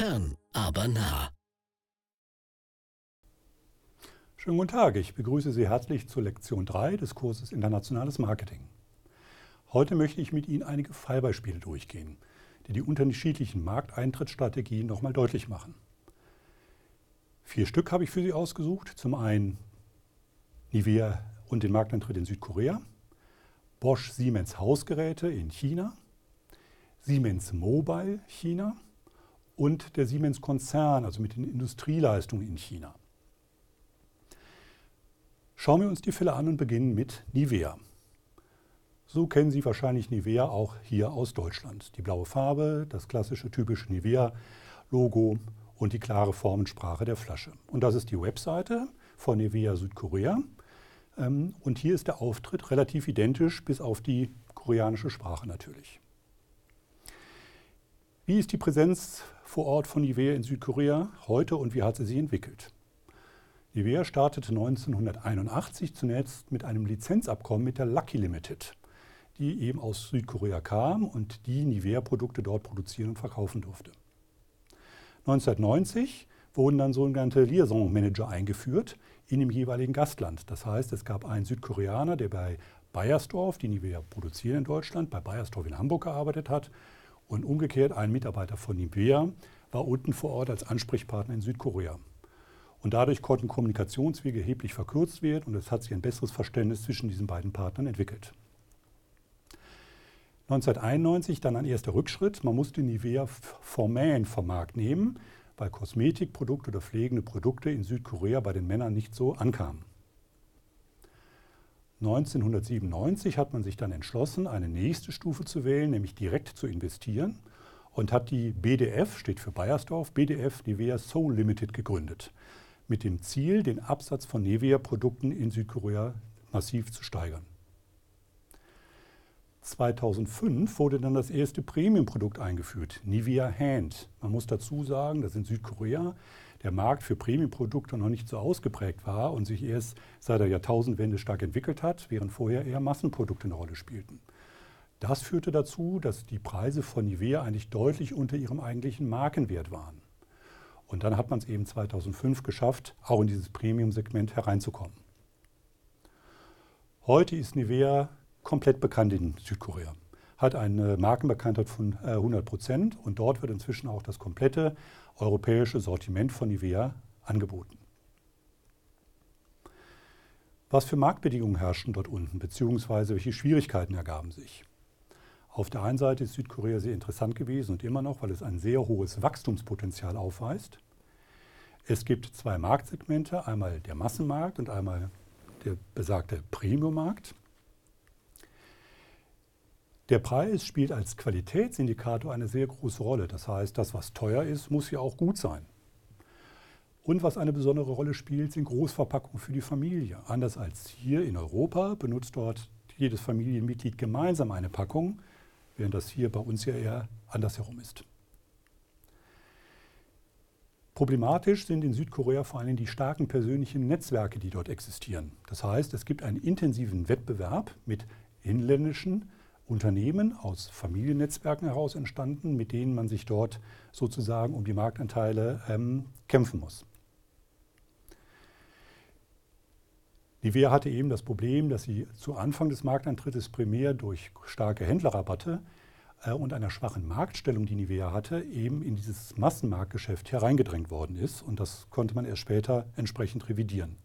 Fern, aber nah. Schönen guten Tag, ich begrüße Sie herzlich zur Lektion 3 des Kurses Internationales Marketing. Heute möchte ich mit Ihnen einige Fallbeispiele durchgehen, die die unterschiedlichen Markteintrittsstrategien nochmal deutlich machen. Vier Stück habe ich für Sie ausgesucht. Zum einen Nivea und den Markteintritt in Südkorea, Bosch Siemens Hausgeräte in China, Siemens Mobile China und der Siemens Konzern, also mit den Industrieleistungen in China. Schauen wir uns die Fälle an und beginnen mit Nivea. So kennen Sie wahrscheinlich Nivea auch hier aus Deutschland. Die blaue Farbe, das klassische typische Nivea-Logo und die klare Formensprache der Flasche. Und das ist die Webseite von Nivea Südkorea. Ähm, und hier ist der Auftritt relativ identisch, bis auf die koreanische Sprache natürlich. Wie ist die Präsenz vor Ort von Nivea in Südkorea heute und wie hat sie sich entwickelt? Nivea startete 1981 zunächst mit einem Lizenzabkommen mit der Lucky Limited, die eben aus Südkorea kam und die Nivea-Produkte dort produzieren und verkaufen durfte. 1990 wurden dann sogenannte Liaison Manager eingeführt in dem jeweiligen Gastland. Das heißt, es gab einen Südkoreaner, der bei Bayersdorf, die Nivea produzieren in Deutschland, bei Bayersdorf in Hamburg gearbeitet hat und umgekehrt ein Mitarbeiter von Nivea war unten vor Ort als Ansprechpartner in Südkorea. Und dadurch konnten Kommunikationswege erheblich verkürzt werden und es hat sich ein besseres Verständnis zwischen diesen beiden Partnern entwickelt. 1991 dann ein erster Rückschritt. Man musste Nivea Forman vom Markt nehmen, weil Kosmetikprodukte oder pflegende Produkte in Südkorea bei den Männern nicht so ankamen. 1997 hat man sich dann entschlossen, eine nächste Stufe zu wählen, nämlich direkt zu investieren und hat die BDF, steht für Bayersdorf, BDF Nivea Soul Limited gegründet, mit dem Ziel, den Absatz von Nivea-Produkten in Südkorea massiv zu steigern. 2005 wurde dann das erste Premium-Produkt eingeführt, Nivea Hand. Man muss dazu sagen, dass in Südkorea der Markt für Premium-Produkte noch nicht so ausgeprägt war und sich erst seit der Jahrtausendwende stark entwickelt hat, während vorher eher Massenprodukte eine Rolle spielten. Das führte dazu, dass die Preise von Nivea eigentlich deutlich unter ihrem eigentlichen Markenwert waren. Und dann hat man es eben 2005 geschafft, auch in dieses Premium-Segment hereinzukommen. Heute ist Nivea komplett bekannt in Südkorea. Hat eine Markenbekanntheit von 100 äh, Prozent und dort wird inzwischen auch das komplette europäische Sortiment von Nivea angeboten. Was für Marktbedingungen herrschten dort unten, beziehungsweise welche Schwierigkeiten ergaben sich? Auf der einen Seite ist Südkorea sehr interessant gewesen und immer noch, weil es ein sehr hohes Wachstumspotenzial aufweist. Es gibt zwei Marktsegmente, einmal der Massenmarkt und einmal der besagte Premium-Markt. Der Preis spielt als Qualitätsindikator eine sehr große Rolle. Das heißt, das, was teuer ist, muss ja auch gut sein. Und was eine besondere Rolle spielt, sind Großverpackungen für die Familie. Anders als hier in Europa benutzt dort jedes Familienmitglied gemeinsam eine Packung, während das hier bei uns ja eher andersherum ist. Problematisch sind in Südkorea vor allem die starken persönlichen Netzwerke, die dort existieren. Das heißt, es gibt einen intensiven Wettbewerb mit inländischen Unternehmen aus Familiennetzwerken heraus entstanden, mit denen man sich dort sozusagen um die Marktanteile ähm, kämpfen muss. Wehr hatte eben das Problem, dass sie zu Anfang des Markteintrittes primär durch starke Händlerrabatte äh, und einer schwachen Marktstellung, die Nivea hatte, eben in dieses Massenmarktgeschäft hereingedrängt worden ist. Und das konnte man erst später entsprechend revidieren.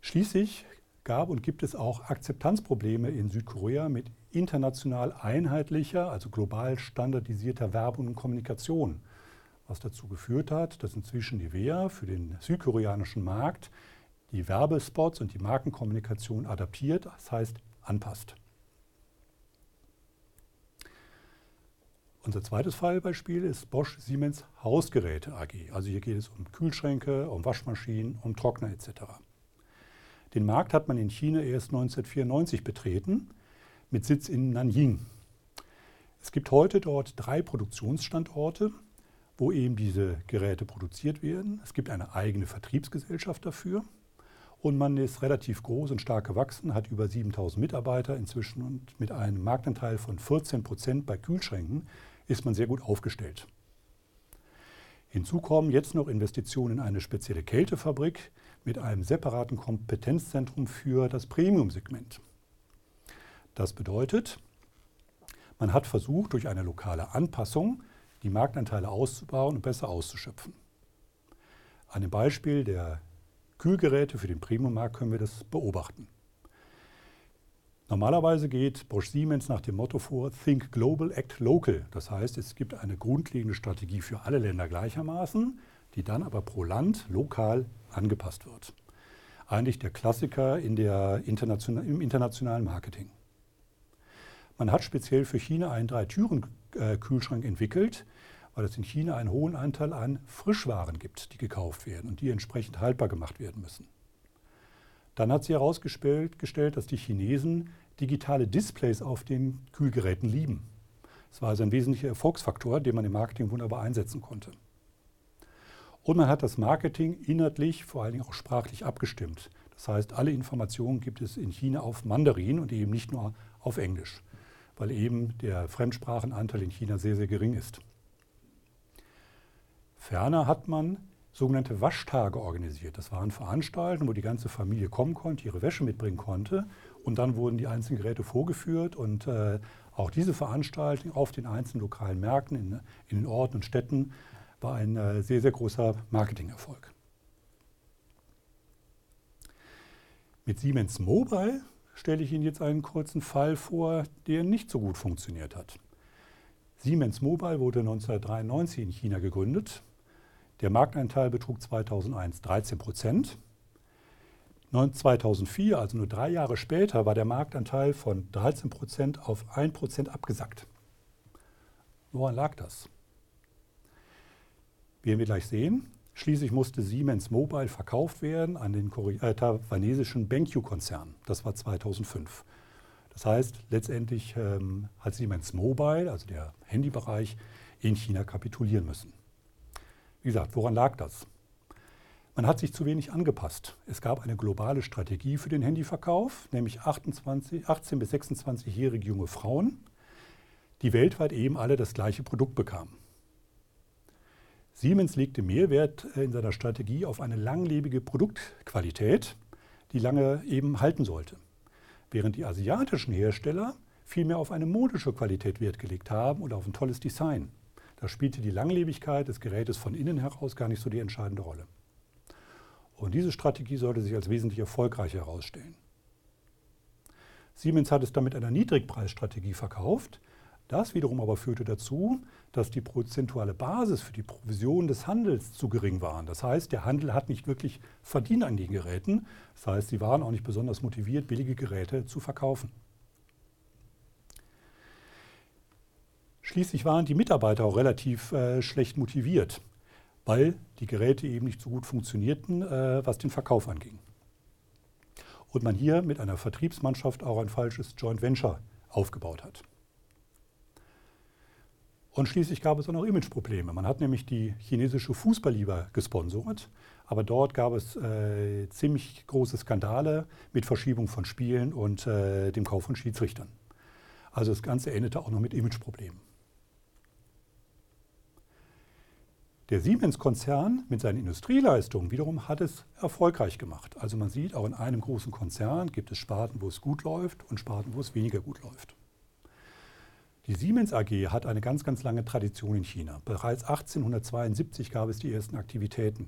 Schließlich gab und gibt es auch Akzeptanzprobleme in Südkorea mit international einheitlicher, also global standardisierter Werbung und Kommunikation, was dazu geführt hat, dass inzwischen die WEA für den südkoreanischen Markt die Werbespots und die Markenkommunikation adaptiert, das heißt anpasst. Unser zweites Fallbeispiel ist Bosch Siemens Hausgeräte AG. Also hier geht es um Kühlschränke, um Waschmaschinen, um Trockner etc. Den Markt hat man in China erst 1994 betreten, mit Sitz in Nanjing. Es gibt heute dort drei Produktionsstandorte, wo eben diese Geräte produziert werden. Es gibt eine eigene Vertriebsgesellschaft dafür und man ist relativ groß und stark gewachsen, hat über 7000 Mitarbeiter inzwischen und mit einem Marktanteil von 14 Prozent bei Kühlschränken ist man sehr gut aufgestellt. Hinzu kommen jetzt noch Investitionen in eine spezielle Kältefabrik mit einem separaten Kompetenzzentrum für das Premium-Segment. Das bedeutet, man hat versucht, durch eine lokale Anpassung die Marktanteile auszubauen und besser auszuschöpfen. An dem Beispiel der Kühlgeräte für den Premium-Markt können wir das beobachten. Normalerweise geht Bosch Siemens nach dem Motto vor, Think Global, Act Local. Das heißt, es gibt eine grundlegende Strategie für alle Länder gleichermaßen, die dann aber pro Land lokal angepasst wird. Eigentlich der Klassiker in der international, im internationalen Marketing. Man hat speziell für China einen Drei-Türen-Kühlschrank entwickelt, weil es in China einen hohen Anteil an Frischwaren gibt, die gekauft werden und die entsprechend haltbar gemacht werden müssen. Dann hat sie herausgestellt, dass die Chinesen digitale Displays auf den Kühlgeräten lieben. Das war also ein wesentlicher Erfolgsfaktor, den man im Marketing wunderbar einsetzen konnte. Und man hat das Marketing inhaltlich, vor allen Dingen auch sprachlich abgestimmt. Das heißt, alle Informationen gibt es in China auf Mandarin und eben nicht nur auf Englisch, weil eben der Fremdsprachenanteil in China sehr, sehr gering ist. Ferner hat man sogenannte Waschtage organisiert. Das waren Veranstaltungen, wo die ganze Familie kommen konnte, ihre Wäsche mitbringen konnte. Und dann wurden die einzelnen Geräte vorgeführt. Und äh, auch diese Veranstaltung auf den einzelnen lokalen Märkten in, in den Orten und Städten war ein äh, sehr, sehr großer Marketingerfolg. Mit Siemens Mobile stelle ich Ihnen jetzt einen kurzen Fall vor, der nicht so gut funktioniert hat. Siemens Mobile wurde 1993 in China gegründet der Marktanteil betrug 2001 13 Prozent. 2004, also nur drei Jahre später, war der Marktanteil von 13 Prozent auf 1 Prozent abgesackt. Woran lag das? Werden wir gleich sehen. Schließlich musste Siemens Mobile verkauft werden an den äh, taiwanesischen BenQ-Konzern. Das war 2005. Das heißt, letztendlich ähm, hat Siemens Mobile, also der Handybereich, in China kapitulieren müssen. Wie gesagt, woran lag das? Man hat sich zu wenig angepasst. Es gab eine globale Strategie für den Handyverkauf, nämlich 28, 18 bis 26-jährige junge Frauen, die weltweit eben alle das gleiche Produkt bekamen. Siemens legte Mehrwert äh, in seiner Strategie auf eine langlebige Produktqualität, die lange eben halten sollte. Während die asiatischen Hersteller vielmehr auf eine modische Qualität Wert gelegt haben und auf ein tolles Design. Da spielte die Langlebigkeit des Gerätes von innen heraus gar nicht so die entscheidende Rolle. Und diese Strategie sollte sich als wesentlich erfolgreicher herausstellen. Siemens hat es damit einer Niedrigpreisstrategie verkauft. Das wiederum aber führte dazu, dass die prozentuale Basis für die Provision des Handels zu gering war. Das heißt, der Handel hat nicht wirklich verdient an den Geräten. Das heißt, sie waren auch nicht besonders motiviert, billige Geräte zu verkaufen. Schließlich waren die Mitarbeiter auch relativ äh, schlecht motiviert, weil die Geräte eben nicht so gut funktionierten, äh, was den Verkauf anging. Und man hier mit einer Vertriebsmannschaft auch ein falsches Joint Venture aufgebaut hat. Und schließlich gab es auch noch Imageprobleme. Man hat nämlich die chinesische Fußballliga gesponsert, aber dort gab es äh, ziemlich große Skandale mit Verschiebung von Spielen und äh, dem Kauf von Schiedsrichtern. Also das Ganze endete auch noch mit Imageproblemen. Der Siemens-Konzern mit seinen Industrieleistungen wiederum hat es erfolgreich gemacht. Also man sieht, auch in einem großen Konzern gibt es Sparten, wo es gut läuft und Sparten, wo es weniger gut läuft. Die Siemens AG hat eine ganz, ganz lange Tradition in China. Bereits 1872 gab es die ersten Aktivitäten.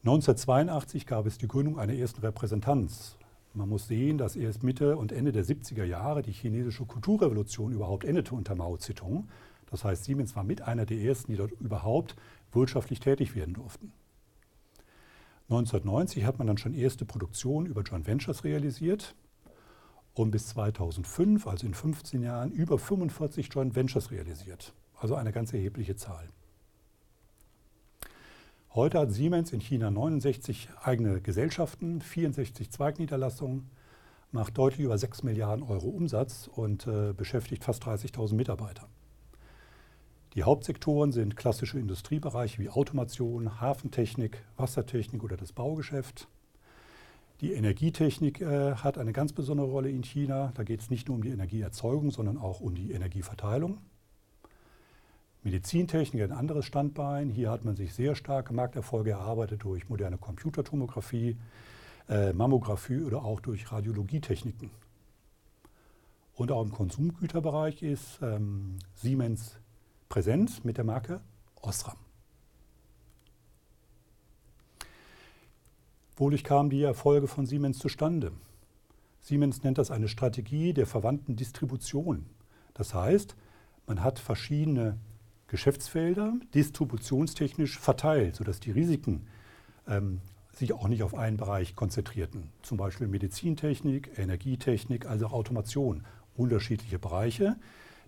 1982 gab es die Gründung einer ersten Repräsentanz. Man muss sehen, dass erst Mitte und Ende der 70er Jahre die chinesische Kulturrevolution überhaupt endete unter Mao Zedong. Das heißt, Siemens war mit einer der ersten, die dort überhaupt wirtschaftlich tätig werden durften. 1990 hat man dann schon erste Produktionen über Joint Ventures realisiert und bis 2005, also in 15 Jahren, über 45 Joint Ventures realisiert. Also eine ganz erhebliche Zahl. Heute hat Siemens in China 69 eigene Gesellschaften, 64 Zweigniederlassungen, macht deutlich über 6 Milliarden Euro Umsatz und äh, beschäftigt fast 30.000 Mitarbeiter. Die Hauptsektoren sind klassische Industriebereiche wie Automation, Hafentechnik, Wassertechnik oder das Baugeschäft. Die Energietechnik äh, hat eine ganz besondere Rolle in China. Da geht es nicht nur um die Energieerzeugung, sondern auch um die Energieverteilung. Medizintechnik ein anderes Standbein. Hier hat man sich sehr starke Markterfolge erarbeitet durch moderne Computertomographie, äh, Mammographie oder auch durch Radiologietechniken. Und auch im Konsumgüterbereich ist ähm, Siemens präsent mit der Marke Osram. Wodurch kamen die Erfolge von Siemens zustande? Siemens nennt das eine Strategie der verwandten Distribution. Das heißt, man hat verschiedene Geschäftsfelder distributionstechnisch verteilt, sodass die Risiken ähm, sich auch nicht auf einen Bereich konzentrierten. Zum Beispiel Medizintechnik, Energietechnik, also auch Automation. Unterschiedliche Bereiche,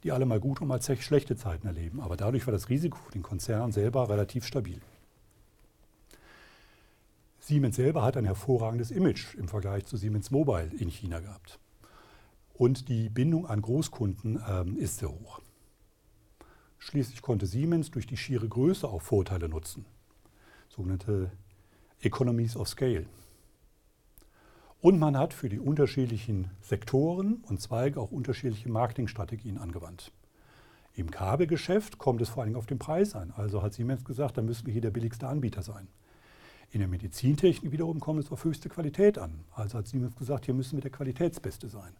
die alle mal gute und mal schlechte Zeiten erleben. Aber dadurch war das Risiko für den Konzern selber relativ stabil. Siemens selber hat ein hervorragendes Image im Vergleich zu Siemens Mobile in China gehabt. Und die Bindung an Großkunden ähm, ist sehr hoch. Schließlich konnte Siemens durch die schiere Größe auch Vorteile nutzen, sogenannte Economies of Scale. Und man hat für die unterschiedlichen Sektoren und Zweige auch unterschiedliche Marketingstrategien angewandt. Im Kabelgeschäft kommt es vor allem auf den Preis an. Also hat Siemens gesagt, da müssen wir hier der billigste Anbieter sein. In der Medizintechnik wiederum kommt es auf höchste Qualität an. Also hat Siemens gesagt, hier müssen wir der Qualitätsbeste sein.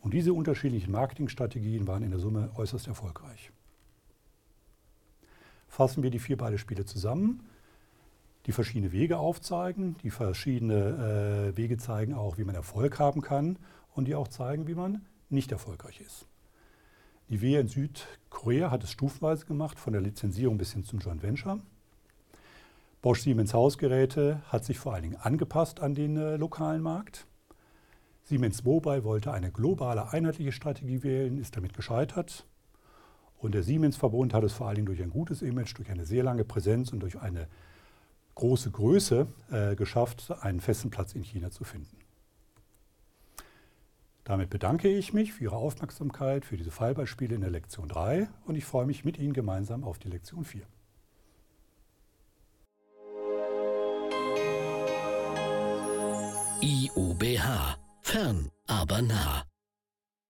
Und diese unterschiedlichen Marketingstrategien waren in der Summe äußerst erfolgreich. Fassen wir die vier Beispiele zusammen, die verschiedene Wege aufzeigen, die verschiedene äh, Wege zeigen auch, wie man Erfolg haben kann und die auch zeigen, wie man nicht erfolgreich ist. Die WEA in Südkorea hat es stufenweise gemacht, von der Lizenzierung bis hin zum Joint Venture. Bosch Siemens Hausgeräte hat sich vor allen Dingen angepasst an den äh, lokalen Markt. Siemens Mobile wollte eine globale, einheitliche Strategie wählen, ist damit gescheitert. Und der Siemens-Verbund hat es vor allen Dingen durch ein gutes Image, durch eine sehr lange Präsenz und durch eine große Größe äh, geschafft, einen festen Platz in China zu finden. Damit bedanke ich mich für Ihre Aufmerksamkeit, für diese Fallbeispiele in der Lektion 3 und ich freue mich mit Ihnen gemeinsam auf die Lektion 4. IUBH. Fern, aber nah.